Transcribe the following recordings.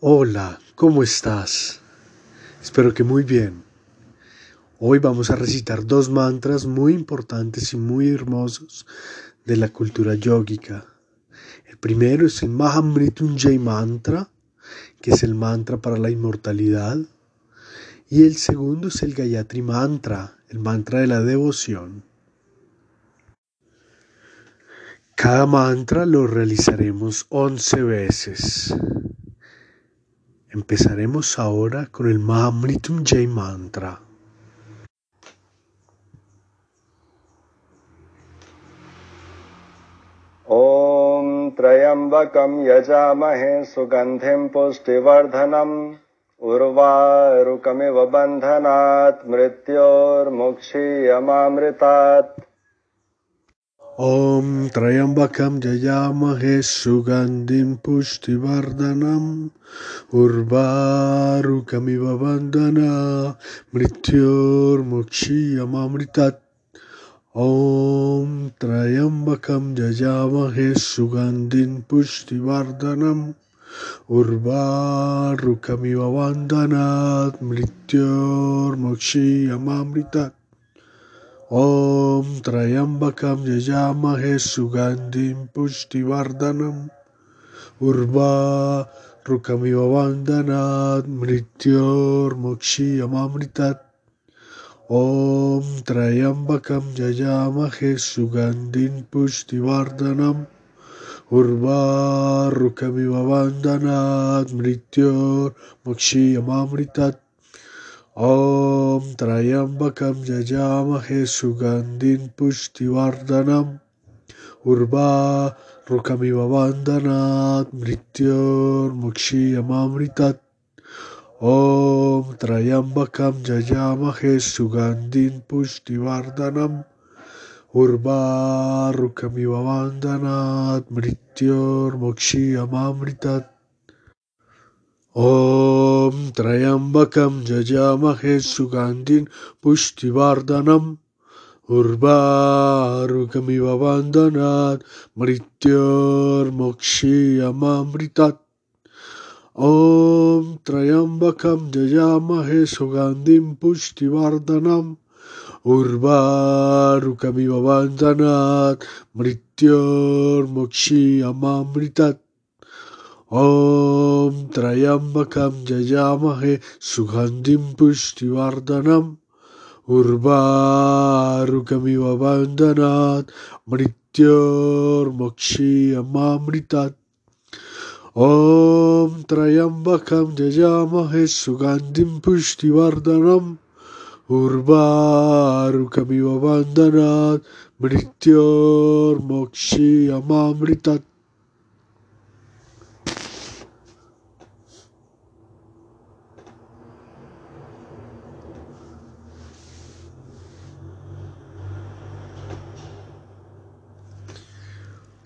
Hola, ¿cómo estás? Espero que muy bien. Hoy vamos a recitar dos mantras muy importantes y muy hermosos de la cultura yógica. El primero es el Mahamrityunjay Mantra, que es el mantra para la inmortalidad. Y el segundo es el Gayatri Mantra, el mantra de la devoción. Cada mantra lo realizaremos 11 veces. Empezaremos ahora con el Mahamrityunjay Mantra. ॐ त्र्यम्बकं यजामहे सुगन्धिं पुष्टिवर्धनम् उर्वारुकमिव बन्धनात् मृत्योर्मुक्षीयमामृतात् ॐ त्र्यम्बकं जयामहे सुगन्धिं पुष्टिवर्धनम् उर्वारुकमिव बन्धना मृत्योर्मुक्षीयमामृतात् ॐ त्र्यम्बकं जजामहे सुगन्धिं पुष्टिवर्धनम् उर्वारुकमिव वन्दनात् मृत्योर्मुक्षीयमामृतात् ॐ त्र्यम्बकं यजामहे सुगन्धिं पुष्टिवर्धनम् उर्वारुकमिव वन्दनात् मृत्योर्मुक्षीयमामृतात् ॐ त्र्यम्बकं यजामहे सुगन्धिं पुष्टिवर्धनम् उर्वारुकमिव वन्दनात् मृत्योर्मुक्षीयमामृतात् ॐ त्र्यम्बकं यजामहे सुगन्धिं पुष्टिवर्धनम् उर्वारुकमिव वन्दनात् मृत्योर्मुक्षीयमामृतात् ॐ त्र्यम्बकं यजामहे सुगन्धिं पुष्टिवर्धनम् उर्वारुकमिव वन्दनात् मृत्योर्मुक्षीयमामृतात् ॐ त्र्यम्बकं यजामहे सुगन्धिं पुष्टिवर्धनम् उर्वारुकमिव वन्दनात् मृत्योर्मुक्षीयमामृतात्। ॐ त्र्यम्बकं यजामहे सुगन्धिं पुष्टिवर्धनम् उर्वारुकमिव वन्दनात् मृत्योर्मुक्षीयमामृतात्। ॐ त्र्यम्बकं यजामहे सुगन्धिं पुष्टिवर्धनम् उर्वारुकमिव वन्दनात् मृत्योर्मुक्षीयमामृतात् ॐ त्र्यम्बकं यजामहे सुगन्धिं पुष्टिवर्धनम् उर्वारुकमिव वन्दनात् मृत्योर्मुक्षीयमामृतात्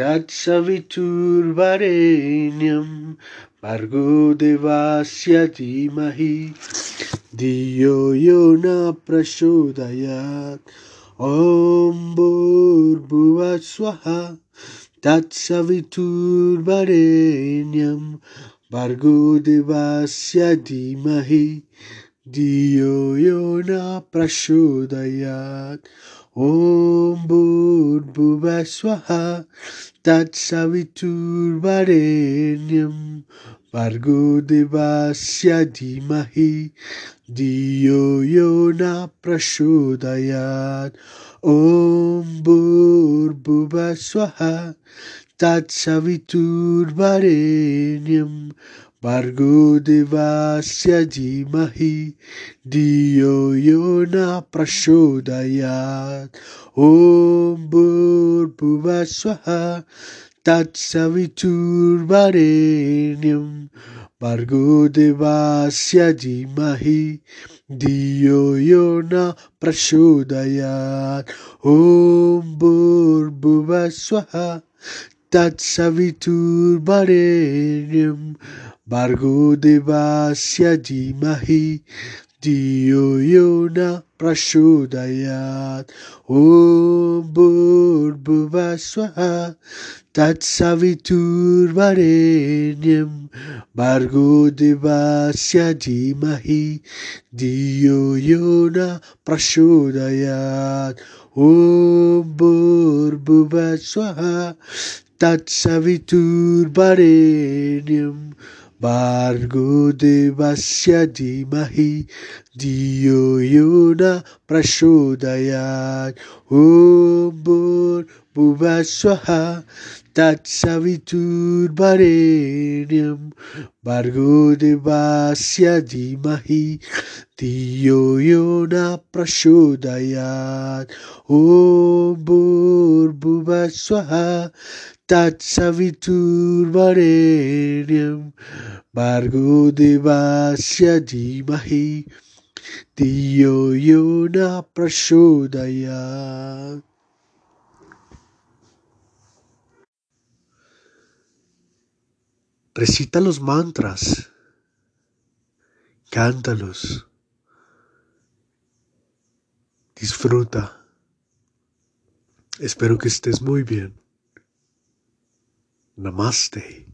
तत्सवितुर्वरेण्यं भर्गो देवस्य धीमहि धियो यो न प्रचोदयात्। ॐ भूर्भुवस्वः तत्सवितुर्वरेण्यं भर्गो देवास्य धीमहि धियो यो न प्रचोदयात्। Om Bhur Bhuvaswaha Tat Savitur Varenyam Vargo Devasya Dhimahi Diyo Yona Prashodayat Om Bhur Bhuvaswaha Tat Savitur Varenyam Bargo devasya dimahi diyo yona prashodayat. Om bur bhuvaswaha tatsavitur saviturvarenyam Bargo devasya dimahi Diyo Yona Prashodayat. Om Bhur Bhuvaswaha Tatsaviturbarenyam Bargo Devasya Dimahi Diyo Yona Prashodayat Om Bhurbhuvaswaha Tatsaviturvarenyam Bargo Devasya Dimahi Diyo Yona Prashodayat Om Bhurbhuvaswaha tat savitur barenium bargo devasya dimahi diyo yuna prashodayat om oh, Bubashwaha Tatsavitur Barenyam Bargo Devasya Dimahi Diyo Yona Prashodayat. Om Bur Bubashwaha Tatsavitur Barenyam Bargo Devasya Dimahi Diyo Yona Prashodayat. Recita los mantras. Cántalos. Disfruta. Espero que estés muy bien. Namaste.